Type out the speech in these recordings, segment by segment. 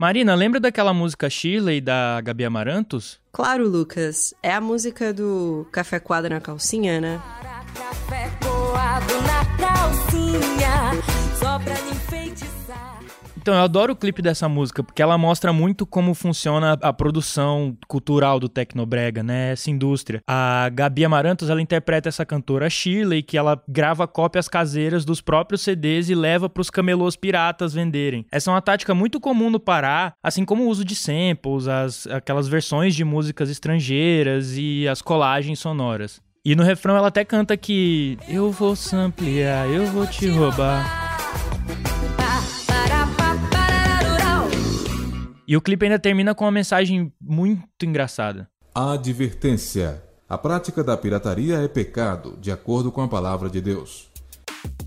Marina, lembra daquela música Shirley da Gabi Amarantos? Claro, Lucas. É a música do Café Coado na Calcinha, né? Café coado na calcinha, só pra. Então, eu adoro o clipe dessa música, porque ela mostra muito como funciona a produção cultural do Tecnobrega, né? Essa indústria. A Gabi Amarantos, ela interpreta essa cantora Shirley, que ela grava cópias caseiras dos próprios CDs e leva para os camelôs piratas venderem. Essa é uma tática muito comum no Pará, assim como o uso de samples, as, aquelas versões de músicas estrangeiras e as colagens sonoras. E no refrão ela até canta que eu vou samplear, eu vou te roubar. E o clipe ainda termina com uma mensagem muito engraçada. Advertência: a prática da pirataria é pecado, de acordo com a palavra de Deus.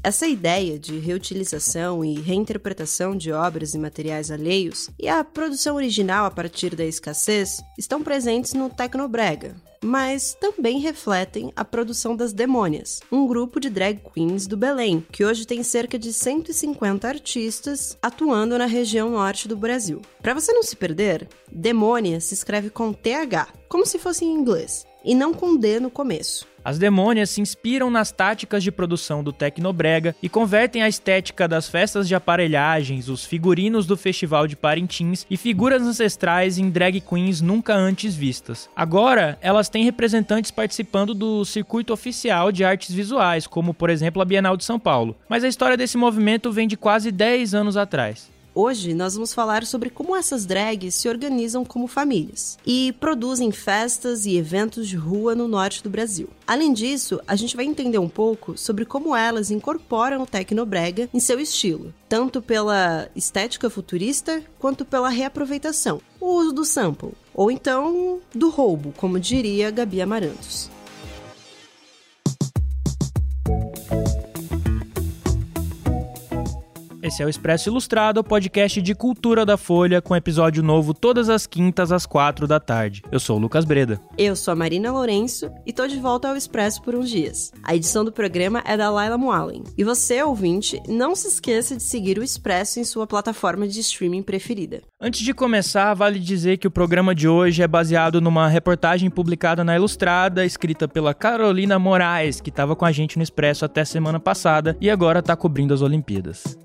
Essa ideia de reutilização e reinterpretação de obras e materiais alheios e a produção original a partir da escassez estão presentes no Tecnobrega, mas também refletem a produção das Demônias, um grupo de drag queens do Belém, que hoje tem cerca de 150 artistas atuando na região norte do Brasil. Para você não se perder, Demônia se escreve com TH, como se fosse em inglês, e não com D no começo. As demônias se inspiram nas táticas de produção do Tecnobrega e convertem a estética das festas de aparelhagens, os figurinos do Festival de Parintins e figuras ancestrais em drag queens nunca antes vistas. Agora, elas têm representantes participando do circuito oficial de artes visuais, como por exemplo a Bienal de São Paulo. Mas a história desse movimento vem de quase 10 anos atrás. Hoje nós vamos falar sobre como essas drags se organizam como famílias e produzem festas e eventos de rua no norte do Brasil. Além disso, a gente vai entender um pouco sobre como elas incorporam o tecnobrega em seu estilo, tanto pela estética futurista quanto pela reaproveitação, o uso do sample, ou então do roubo, como diria Gabi Amarantos. Esse é o Expresso Ilustrado, o podcast de cultura da Folha, com episódio novo todas as quintas às quatro da tarde. Eu sou o Lucas Breda. Eu sou a Marina Lourenço e tô de volta ao Expresso por uns dias. A edição do programa é da Laila Moalen. E você, ouvinte, não se esqueça de seguir o Expresso em sua plataforma de streaming preferida. Antes de começar, vale dizer que o programa de hoje é baseado numa reportagem publicada na Ilustrada, escrita pela Carolina Moraes, que estava com a gente no Expresso até semana passada e agora está cobrindo as Olimpíadas.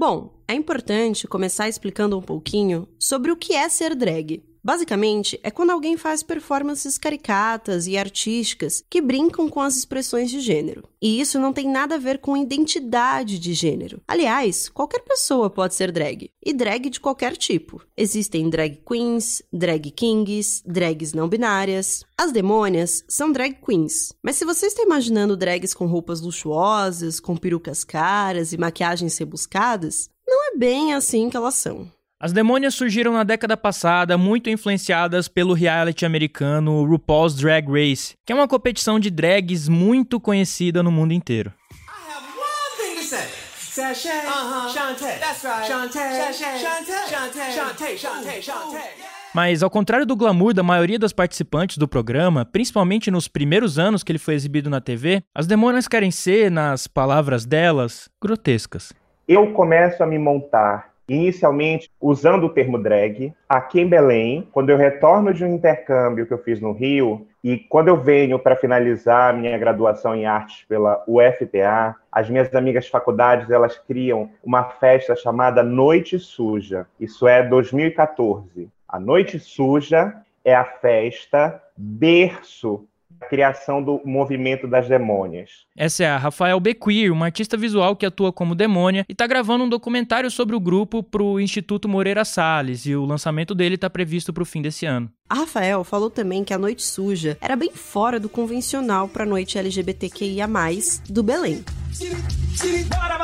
Bom, é importante começar explicando um pouquinho sobre o que é ser drag. Basicamente, é quando alguém faz performances caricatas e artísticas que brincam com as expressões de gênero. E isso não tem nada a ver com identidade de gênero. Aliás, qualquer pessoa pode ser drag. E drag de qualquer tipo. Existem drag queens, drag kings, drags não binárias. As demônias são drag queens. Mas se você está imaginando drags com roupas luxuosas, com perucas caras e maquiagens rebuscadas, não é bem assim que elas são. As demônias surgiram na década passada, muito influenciadas pelo reality americano RuPaul's Drag Race, que é uma competição de drags muito conhecida no mundo inteiro. Mas, ao contrário do glamour da maioria das participantes do programa, principalmente nos primeiros anos que ele foi exibido na TV, as demônias querem ser, nas palavras delas, grotescas. Eu começo a me montar inicialmente usando o termo drag. Aqui em Belém, quando eu retorno de um intercâmbio que eu fiz no Rio, e quando eu venho para finalizar minha graduação em artes pela UFPA, as minhas amigas de faculdades elas criam uma festa chamada Noite Suja. Isso é 2014. A Noite Suja é a festa berço criação do movimento das demônias. Essa é a Rafael Bequir, uma artista visual que atua como demônia e está gravando um documentário sobre o grupo para o Instituto Moreira Salles e o lançamento dele está previsto para o fim desse ano. A Rafael falou também que a Noite Suja era bem fora do convencional para a noite LGBTQIA+, do Belém. Bora,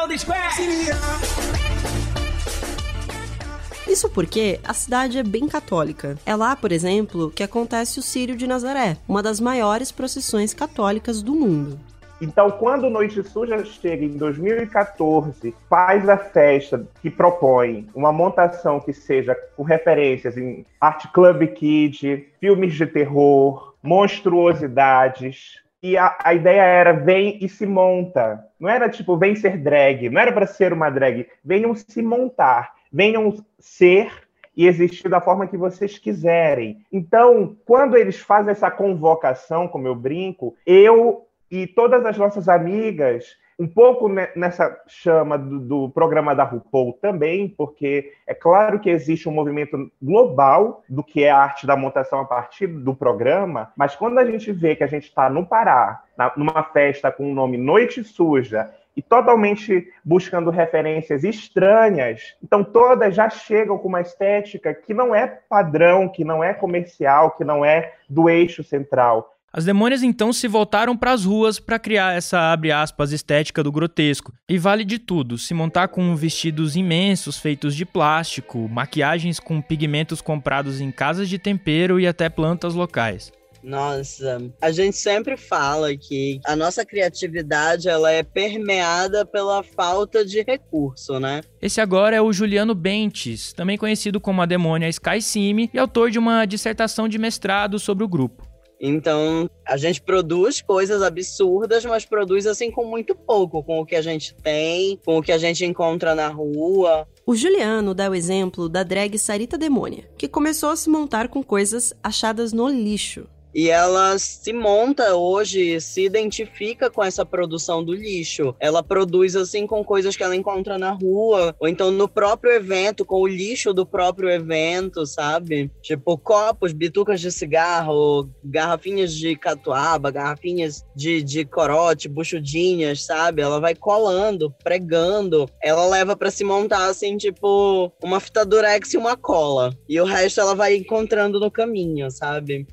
isso porque a cidade é bem católica. É lá, por exemplo, que acontece o Círio de Nazaré, uma das maiores procissões católicas do mundo. Então, quando Noite Suja chega em 2014, faz a festa que propõe uma montação que seja com referências em Art Club Kid, filmes de terror, monstruosidades. E a, a ideia era vem e se monta. Não era tipo vem ser drag, não era para ser uma drag, venham se montar venham ser e existir da forma que vocês quiserem. Então, quando eles fazem essa convocação, como eu brinco, eu e todas as nossas amigas um pouco nessa chama do, do, programa da RuPaul também, porque é claro que existe um movimento global do que é a arte da montação a partir do programa, mas quando a gente vê que a gente está no Pará, na, numa festa com o nome Noite Suja, e totalmente buscando referências estranhas. Então, todas já chegam com uma estética que não é padrão, que não é comercial, que não é do eixo central. As demônias então se voltaram para as ruas para criar essa abre aspas estética do grotesco. E vale de tudo, se montar com vestidos imensos feitos de plástico, maquiagens com pigmentos comprados em casas de tempero e até plantas locais. Nossa, a gente sempre fala que a nossa criatividade ela é permeada pela falta de recurso, né? Esse agora é o Juliano Bentes, também conhecido como a demônia Sky Sim e autor de uma dissertação de mestrado sobre o grupo. Então, a gente produz coisas absurdas, mas produz assim com muito pouco, com o que a gente tem, com o que a gente encontra na rua. O Juliano dá o exemplo da drag Sarita Demônia, que começou a se montar com coisas achadas no lixo. E ela se monta hoje, se identifica com essa produção do lixo. Ela produz assim com coisas que ela encontra na rua, ou então no próprio evento, com o lixo do próprio evento, sabe? Tipo copos, bitucas de cigarro, garrafinhas de catuaba, garrafinhas de, de corote, buchudinhas, sabe? Ela vai colando, pregando. Ela leva para se montar assim, tipo, uma fita durex e uma cola. E o resto ela vai encontrando no caminho, sabe?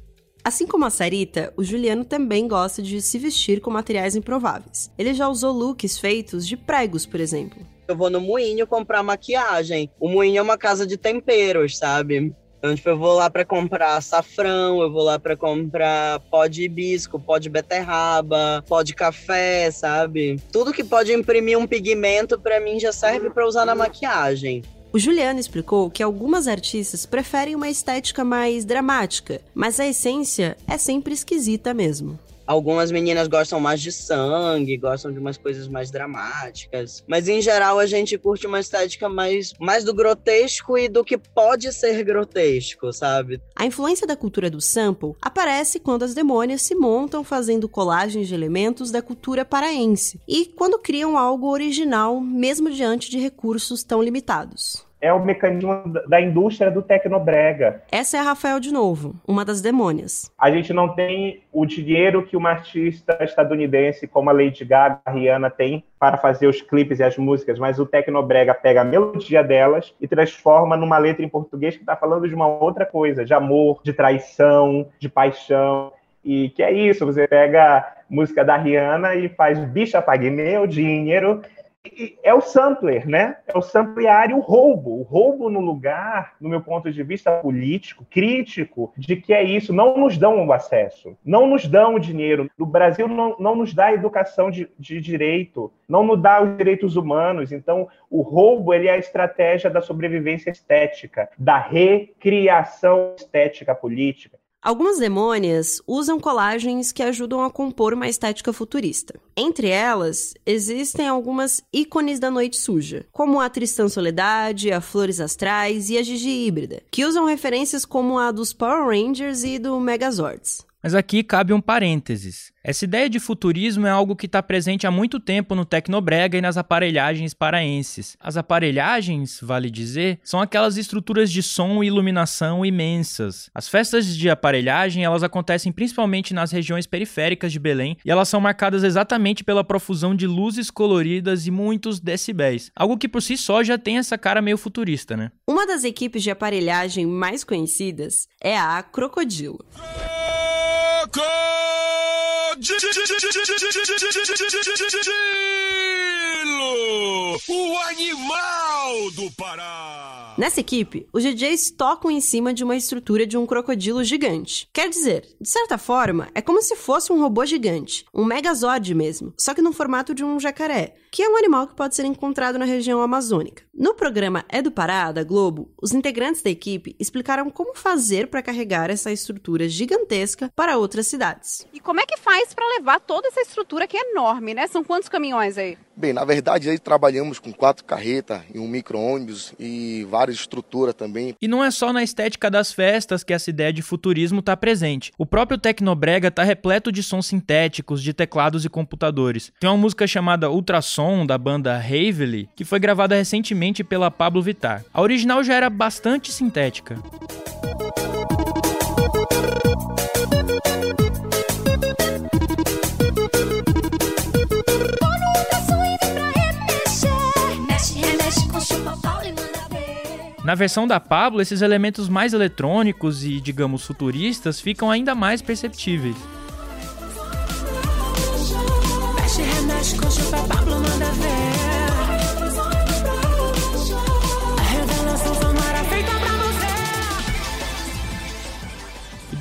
Assim como a Sarita, o Juliano também gosta de se vestir com materiais improváveis. Ele já usou looks feitos de pregos, por exemplo. Eu vou no moinho comprar maquiagem. O moinho é uma casa de temperos, sabe? Então, tipo, eu vou lá para comprar açafrão, eu vou lá para comprar pó de hibisco, pó de beterraba, pó de café, sabe? Tudo que pode imprimir um pigmento para mim já serve para usar na maquiagem. O Juliano explicou que algumas artistas preferem uma estética mais dramática, mas a essência é sempre esquisita mesmo. Algumas meninas gostam mais de sangue, gostam de umas coisas mais dramáticas. Mas em geral a gente curte uma estética mais, mais do grotesco e do que pode ser grotesco, sabe? A influência da cultura do sample aparece quando as demônias se montam fazendo colagens de elementos da cultura paraense e quando criam algo original, mesmo diante de recursos tão limitados é o mecanismo da indústria do tecnobrega. Essa é a Rafael de novo, uma das demônias. A gente não tem o dinheiro que uma artista estadunidense como a Lady Gaga, a Rihanna tem para fazer os clipes e as músicas, mas o tecnobrega pega a melodia delas e transforma numa letra em português que está falando de uma outra coisa, de amor, de traição, de paixão. E que é isso, você pega a música da Rihanna e faz bicha pague meu dinheiro é o sampler, né? É o samplear e o roubo. O roubo no lugar, no meu ponto de vista político, crítico, de que é isso. Não nos dão o acesso, não nos dão o dinheiro. O Brasil não, não nos dá educação de, de direito, não nos dá os direitos humanos. Então, o roubo ele é a estratégia da sobrevivência estética, da recriação estética política. Algumas demônias usam colagens que ajudam a compor uma estética futurista. Entre elas, existem algumas ícones da noite suja, como a Tristã Soledade, a Flores Astrais e a Gigi Híbrida, que usam referências como a dos Power Rangers e do Megazords. Mas aqui cabe um parênteses. Essa ideia de futurismo é algo que está presente há muito tempo no Tecnobrega e nas aparelhagens paraenses. As aparelhagens, vale dizer, são aquelas estruturas de som e iluminação imensas. As festas de aparelhagem, elas acontecem principalmente nas regiões periféricas de Belém e elas são marcadas exatamente pela profusão de luzes coloridas e muitos decibéis. Algo que por si só já tem essa cara meio futurista, né? Uma das equipes de aparelhagem mais conhecidas é a Crocodilo. O animal do Pará! Nessa equipe, os DJs tocam em cima de uma estrutura de um crocodilo gigante. Quer dizer, de certa forma, é como se fosse um robô gigante, um megazord mesmo, só que no formato de um jacaré. Que é um animal que pode ser encontrado na região amazônica. No programa É do Pará, da Globo, os integrantes da equipe explicaram como fazer para carregar essa estrutura gigantesca para outras cidades. E como é que faz para levar toda essa estrutura que é enorme, né? São quantos caminhões aí? Bem, na verdade, aí trabalhamos com quatro carretas e um micro-ônibus e várias estruturas também. E não é só na estética das festas que essa ideia de futurismo está presente. O próprio Tecnobrega está repleto de sons sintéticos, de teclados e computadores. Tem uma música chamada Ultrassom, da banda Havely, que foi gravada recentemente pela Pablo Vittar. A original já era bastante sintética. Na versão da Pablo, esses elementos mais eletrônicos e, digamos, futuristas ficam ainda mais perceptíveis.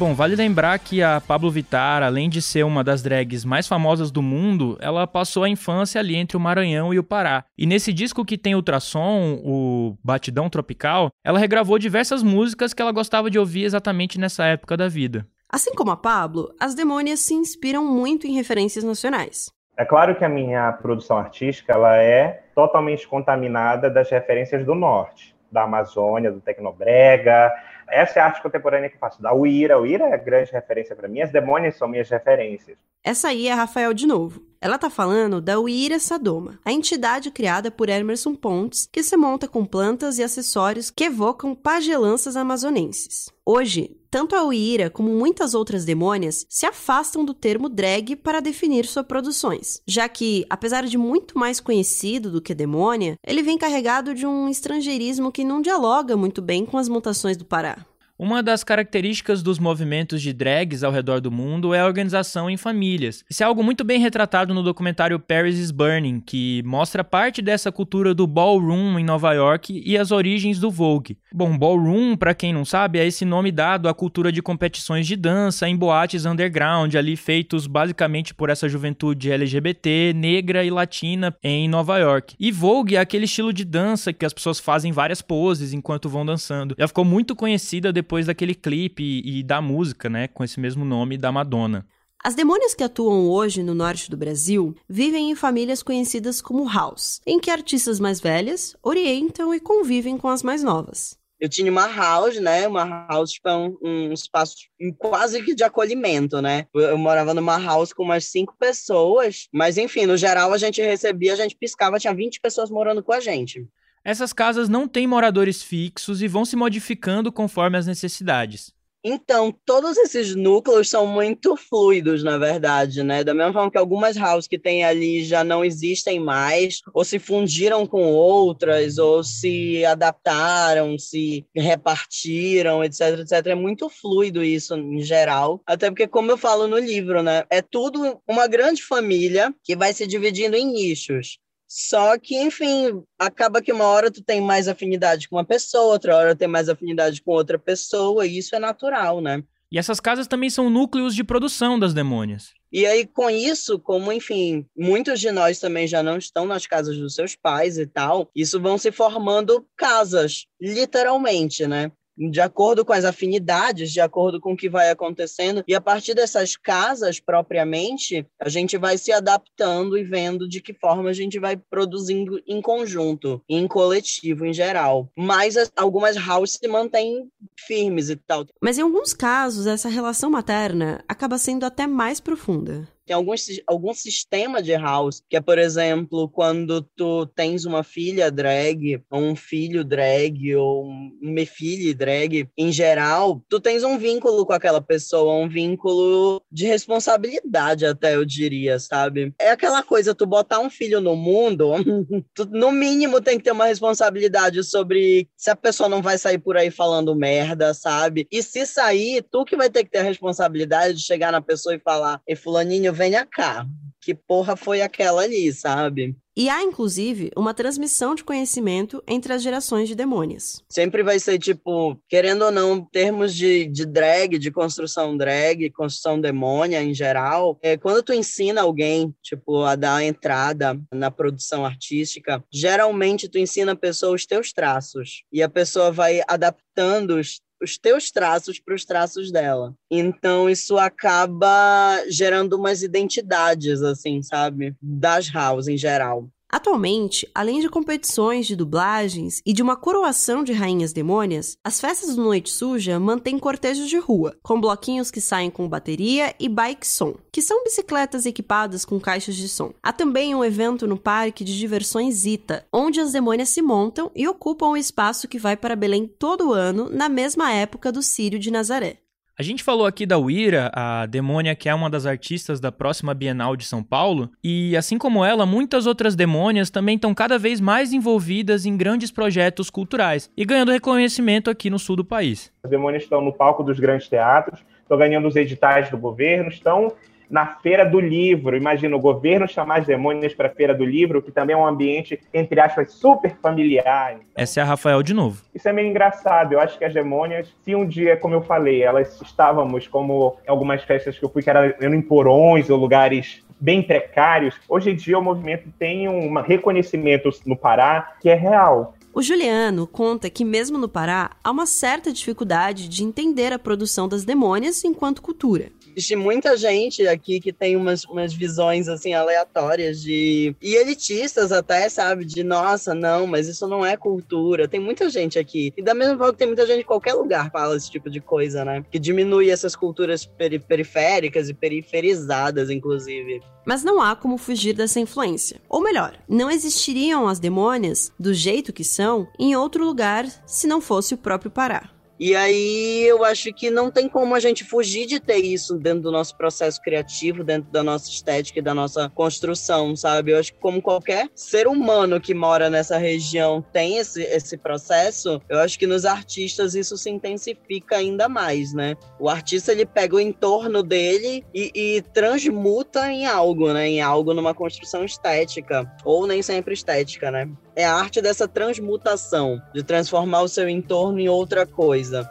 Bom, vale lembrar que a Pablo Vittar, além de ser uma das drags mais famosas do mundo, ela passou a infância ali entre o Maranhão e o Pará. E nesse disco que tem ultrassom, o Batidão Tropical, ela regravou diversas músicas que ela gostava de ouvir exatamente nessa época da vida. Assim como a Pablo, as Demônias se inspiram muito em referências nacionais. É claro que a minha produção artística ela é totalmente contaminada das referências do norte, da Amazônia, do Tecnobrega, essa é a arte contemporânea que faço. Da Uira. A Uira é grande referência para mim. As demônias são minhas referências. Essa aí é Rafael de novo. Ela tá falando da Uira Sadoma, a entidade criada por Emerson Pontes, que se monta com plantas e acessórios que evocam pagelanças amazonenses. Hoje, tanto a Uira como muitas outras demônias se afastam do termo drag para definir suas produções, já que, apesar de muito mais conhecido do que demônia, ele vem carregado de um estrangeirismo que não dialoga muito bem com as mutações do Pará. Uma das características dos movimentos de drags ao redor do mundo é a organização em famílias. Isso é algo muito bem retratado no documentário Paris is Burning, que mostra parte dessa cultura do ballroom em Nova York e as origens do Vogue. Bom, ballroom, para quem não sabe, é esse nome dado à cultura de competições de dança em boates underground, ali feitos basicamente por essa juventude LGBT, negra e latina em Nova York. E Vogue é aquele estilo de dança que as pessoas fazem várias poses enquanto vão dançando. Já ficou muito conhecida depois depois daquele clipe e, e da música, né, com esse mesmo nome da Madonna. As demônias que atuam hoje no norte do Brasil vivem em famílias conhecidas como house, em que artistas mais velhas orientam e convivem com as mais novas. Eu tinha uma house, né? Uma house tipo, é um, um espaço quase que de acolhimento, né? Eu morava numa house com umas cinco pessoas, mas enfim, no geral a gente recebia, a gente piscava, tinha 20 pessoas morando com a gente. Essas casas não têm moradores fixos e vão se modificando conforme as necessidades. Então, todos esses núcleos são muito fluidos, na verdade, né? Da mesma forma que algumas houses que tem ali já não existem mais, ou se fundiram com outras, ou se adaptaram, se repartiram, etc, etc. É muito fluido isso em geral. Até porque, como eu falo no livro, né? É tudo uma grande família que vai se dividindo em nichos. Só que, enfim, acaba que uma hora tu tem mais afinidade com uma pessoa, outra hora tem mais afinidade com outra pessoa, e isso é natural, né? E essas casas também são núcleos de produção das demônias. E aí, com isso, como, enfim, muitos de nós também já não estão nas casas dos seus pais e tal, isso vão se formando casas, literalmente, né? De acordo com as afinidades, de acordo com o que vai acontecendo. E a partir dessas casas, propriamente, a gente vai se adaptando e vendo de que forma a gente vai produzindo em conjunto, em coletivo em geral. Mas algumas houses se mantêm firmes e tal. Mas em alguns casos, essa relação materna acaba sendo até mais profunda. Tem alguns, algum sistema de house, que é, por exemplo, quando tu tens uma filha drag, ou um filho drag, ou uma filha drag, em geral, tu tens um vínculo com aquela pessoa, um vínculo de responsabilidade, até eu diria, sabe? É aquela coisa, tu botar um filho no mundo, tu, no mínimo tem que ter uma responsabilidade sobre se a pessoa não vai sair por aí falando merda, sabe? E se sair, tu que vai ter que ter a responsabilidade de chegar na pessoa e falar, e fulaninho, venha cá. que porra foi aquela ali, sabe? E há, inclusive, uma transmissão de conhecimento entre as gerações de demônios. Sempre vai ser, tipo, querendo ou não, termos de, de drag, de construção drag, construção demônia em geral, é, quando tu ensina alguém, tipo, a dar entrada na produção artística, geralmente tu ensina a pessoa os teus traços. E a pessoa vai adaptando os os teus traços para os traços dela. Então isso acaba gerando umas identidades assim, sabe, das house em geral. Atualmente, além de competições de dublagens e de uma coroação de rainhas demônias, as festas do Noite Suja mantêm cortejos de rua, com bloquinhos que saem com bateria e bike som, que são bicicletas equipadas com caixas de som. Há também um evento no parque de diversões Ita, onde as demônias se montam e ocupam o espaço que vai para Belém todo ano, na mesma época do Círio de Nazaré. A gente falou aqui da Uira, a demônia que é uma das artistas da próxima Bienal de São Paulo, e assim como ela, muitas outras demônias também estão cada vez mais envolvidas em grandes projetos culturais e ganhando reconhecimento aqui no sul do país. As demônias estão no palco dos grandes teatros, estão ganhando os editais do governo, estão na Feira do Livro. Imagina o governo chamar as demônias para a Feira do Livro, que também é um ambiente, entre aspas, super familiar. Essa é a Rafael de novo. Isso é meio engraçado. Eu acho que as demônias, se um dia, como eu falei, elas estávamos como em algumas festas que eu fui, que eram em porões ou lugares bem precários, hoje em dia o movimento tem um reconhecimento no Pará que é real. O Juliano conta que, mesmo no Pará, há uma certa dificuldade de entender a produção das demônias enquanto cultura. Existe muita gente aqui que tem umas, umas visões assim aleatórias de e elitistas até, sabe? De nossa, não, mas isso não é cultura. Tem muita gente aqui. E da mesma forma que tem muita gente em qualquer lugar fala esse tipo de coisa, né? Que diminui essas culturas peri periféricas e periferizadas, inclusive. Mas não há como fugir dessa influência. Ou melhor, não existiriam as demônias do jeito que são em outro lugar se não fosse o próprio Pará. E aí eu acho que não tem como a gente fugir de ter isso dentro do nosso processo criativo, dentro da nossa estética e da nossa construção, sabe? Eu acho que como qualquer ser humano que mora nessa região tem esse, esse processo, eu acho que nos artistas isso se intensifica ainda mais, né? O artista ele pega o entorno dele e, e transmuta em algo, né? Em algo numa construção estética, ou nem sempre estética, né? É a arte dessa transmutação, de transformar o seu entorno em outra coisa.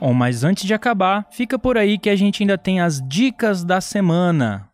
Bom, mas antes de acabar, fica por aí que a gente ainda tem as dicas da semana.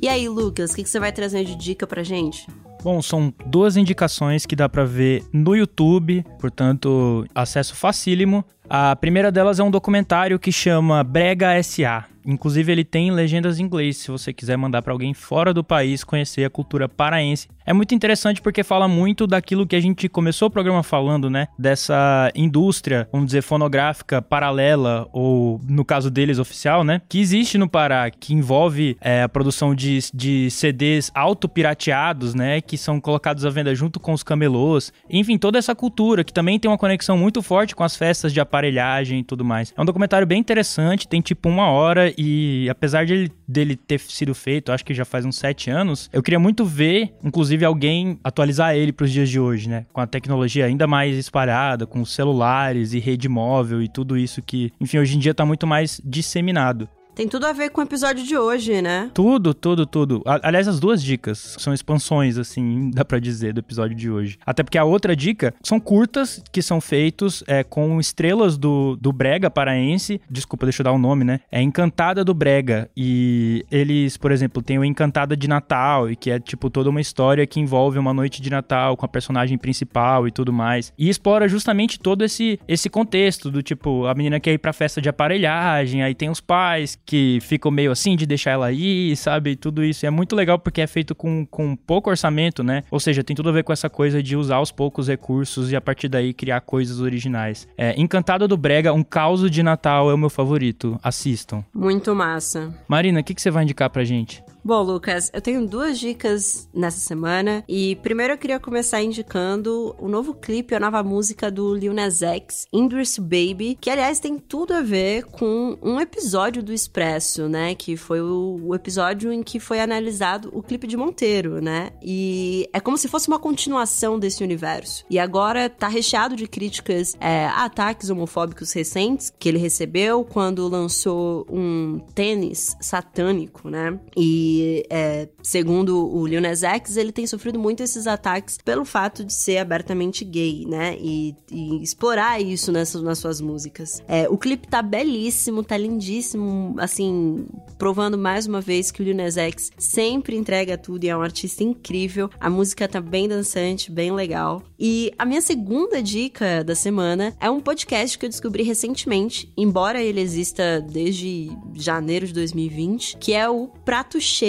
E aí, Lucas, o que, que você vai trazer de dica pra gente? Bom, são duas indicações que dá para ver no YouTube, portanto, acesso facílimo. A primeira delas é um documentário que chama Brega SA. Inclusive, ele tem legendas em inglês, se você quiser mandar para alguém fora do país conhecer a cultura paraense. É muito interessante porque fala muito daquilo que a gente começou o programa falando, né? Dessa indústria, vamos dizer, fonográfica paralela, ou no caso deles, oficial, né? Que existe no Pará, que envolve é, a produção de, de CDs autopirateados, né? Que são colocados à venda junto com os camelôs. Enfim, toda essa cultura que também tem uma conexão muito forte com as festas de aparelhagem e tudo mais. É um documentário bem interessante, tem tipo uma hora e apesar de ele, dele ter sido feito, acho que já faz uns sete anos, eu queria muito ver, inclusive, alguém atualizar ele para os dias de hoje, né? Com a tecnologia ainda mais espalhada, com celulares e rede móvel e tudo isso que, enfim, hoje em dia está muito mais disseminado. Tem tudo a ver com o episódio de hoje, né? Tudo, tudo, tudo. Aliás, as duas dicas são expansões, assim, dá pra dizer, do episódio de hoje. Até porque a outra dica são curtas que são feitos é, com estrelas do, do Brega paraense. Desculpa, deixa eu dar o um nome, né? É Encantada do Brega. E eles, por exemplo, têm o Encantada de Natal, e que é, tipo, toda uma história que envolve uma noite de Natal com a personagem principal e tudo mais. E explora justamente todo esse, esse contexto do tipo, a menina quer ir pra festa de aparelhagem, aí tem os pais que ficam meio assim de deixar ela ir, sabe? Tudo isso. E é muito legal porque é feito com, com pouco orçamento, né? Ou seja, tem tudo a ver com essa coisa de usar os poucos recursos e a partir daí criar coisas originais. É, Encantado do Brega, um caos de Natal é o meu favorito. Assistam. Muito massa. Marina, o que, que você vai indicar pra gente? Bom, Lucas, eu tenho duas dicas nessa semana. E primeiro eu queria começar indicando o novo clipe, a nova música do Lil Nas X, Indris Baby, que aliás tem tudo a ver com um episódio do Expresso, né? Que foi o, episódio em que foi analisado o clipe de Monteiro, né? E é como se fosse uma continuação desse universo. E agora tá recheado de críticas é, a ataques homofóbicos recentes que ele recebeu quando lançou um tênis satânico, né? E é, segundo o Lil Nas X, ele tem sofrido muito esses ataques pelo fato de ser abertamente gay, né? E, e explorar isso nessas, nas suas músicas. É, o clipe tá belíssimo, tá lindíssimo, assim, provando mais uma vez que o Lil Nas X sempre entrega tudo e é um artista incrível. A música tá bem dançante, bem legal. E a minha segunda dica da semana é um podcast que eu descobri recentemente, embora ele exista desde janeiro de 2020, que é o Prato Cheio.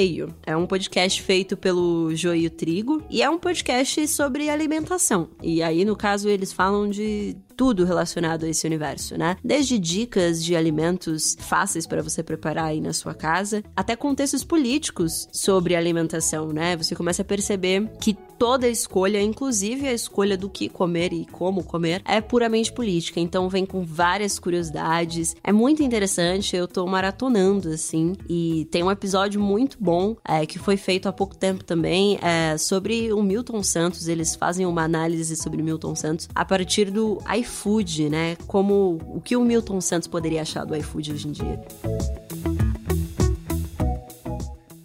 É um podcast feito pelo Joio Trigo e é um podcast sobre alimentação. E aí, no caso, eles falam de tudo relacionado a esse universo, né? Desde dicas de alimentos fáceis para você preparar aí na sua casa, até contextos políticos sobre alimentação, né? Você começa a perceber que toda escolha, inclusive a escolha do que comer e como comer, é puramente política. Então vem com várias curiosidades. É muito interessante, eu tô maratonando assim. E tem um episódio muito bom é, que foi feito há pouco tempo também é, sobre o Milton Santos. Eles fazem uma análise sobre Milton Santos a partir do iFood, né? Como o que o Milton Santos poderia achar do iFood hoje em dia.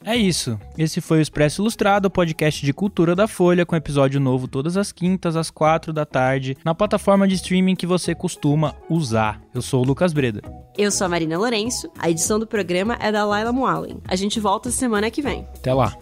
É isso. Esse foi o Expresso Ilustrado, podcast de cultura da Folha, com episódio novo todas as quintas, às quatro da tarde, na plataforma de streaming que você costuma usar. Eu sou o Lucas Breda. Eu sou a Marina Lourenço. A edição do programa é da Laila Moalen. A gente volta semana que vem. Até lá.